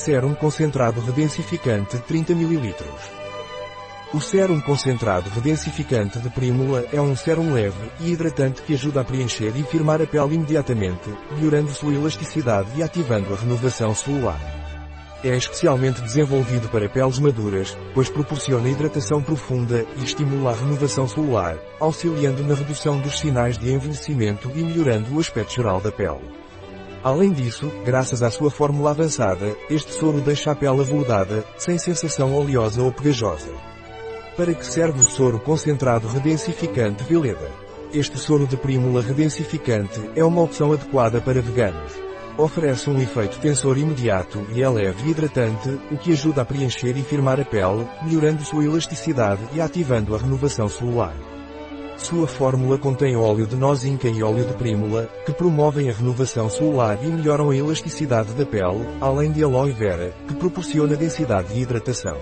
Sérum concentrado redensificante 30 ml. O sérum concentrado redensificante de Prímula é um sérum leve e hidratante que ajuda a preencher e firmar a pele imediatamente, melhorando sua elasticidade e ativando a renovação celular. É especialmente desenvolvido para peles maduras, pois proporciona hidratação profunda e estimula a renovação celular, auxiliando na redução dos sinais de envelhecimento e melhorando o aspecto geral da pele. Além disso, graças à sua fórmula avançada, este soro deixa a pele aveludada, sem sensação oleosa ou pegajosa. Para que serve o soro concentrado redensificante Veleda? Este soro de prímula redensificante é uma opção adequada para veganos. Oferece um efeito tensor imediato e é leve e hidratante, o que ajuda a preencher e firmar a pele, melhorando sua elasticidade e ativando a renovação celular. Sua fórmula contém óleo de nozinca e óleo de prímula, que promovem a renovação celular e melhoram a elasticidade da pele, além de aloe vera, que proporciona densidade e hidratação.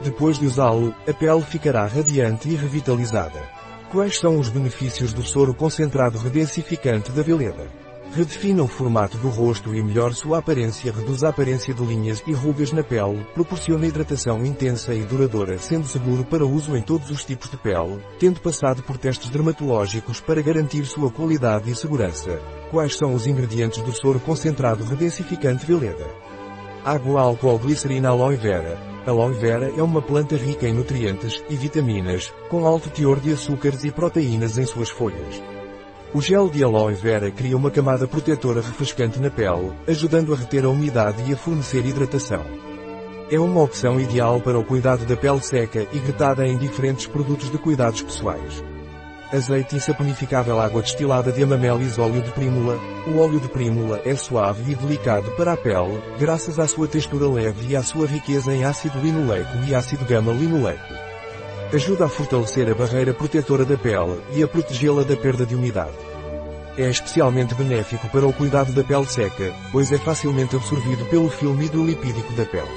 Depois de usá-lo, a pele ficará radiante e revitalizada. Quais são os benefícios do soro concentrado redensificante da Veleda? Redefina o formato do rosto e melhora sua aparência, reduz a aparência de linhas e rugas na pele, proporciona hidratação intensa e duradoura, sendo seguro para uso em todos os tipos de pele, tendo passado por testes dermatológicos para garantir sua qualidade e segurança. Quais são os ingredientes do soro concentrado redensificante Veleda? Água, álcool, glicerina, aloe vera. Aloe vera é uma planta rica em nutrientes e vitaminas, com alto teor de açúcares e proteínas em suas folhas. O gel de aloe vera cria uma camada protetora refrescante na pele, ajudando a reter a umidade e a fornecer hidratação. É uma opção ideal para o cuidado da pele seca e gretada em diferentes produtos de cuidados pessoais azeite insaponificável água destilada de amamelis óleo de prímula. O óleo de prímula é suave e delicado para a pele, graças à sua textura leve e à sua riqueza em ácido linoleico e ácido gama-linoleico. Ajuda a fortalecer a barreira protetora da pele e a protegê-la da perda de umidade. É especialmente benéfico para o cuidado da pele seca, pois é facilmente absorvido pelo filme hidrolipídico da pele.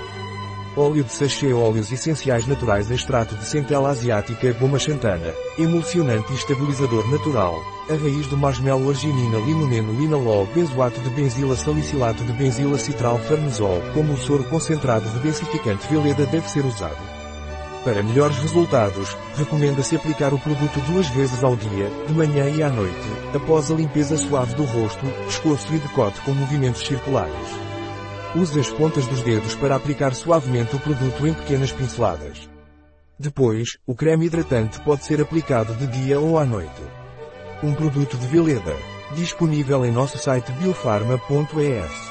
Óleo de sachê óleos essenciais naturais extrato de centela asiática goma xantana, emulsionante e estabilizador natural, a raiz do marshmallow arginina limoneno linalol benzoato de benzila salicilato de benzila citral farnesol como o soro concentrado redensificante Veleda deve ser usado. Para melhores resultados, recomenda-se aplicar o produto duas vezes ao dia, de manhã e à noite, após a limpeza suave do rosto, pescoço e decote com movimentos circulares. Use as pontas dos dedos para aplicar suavemente o produto em pequenas pinceladas. Depois, o creme hidratante pode ser aplicado de dia ou à noite. Um produto de Veleda. Disponível em nosso site biofarma.es.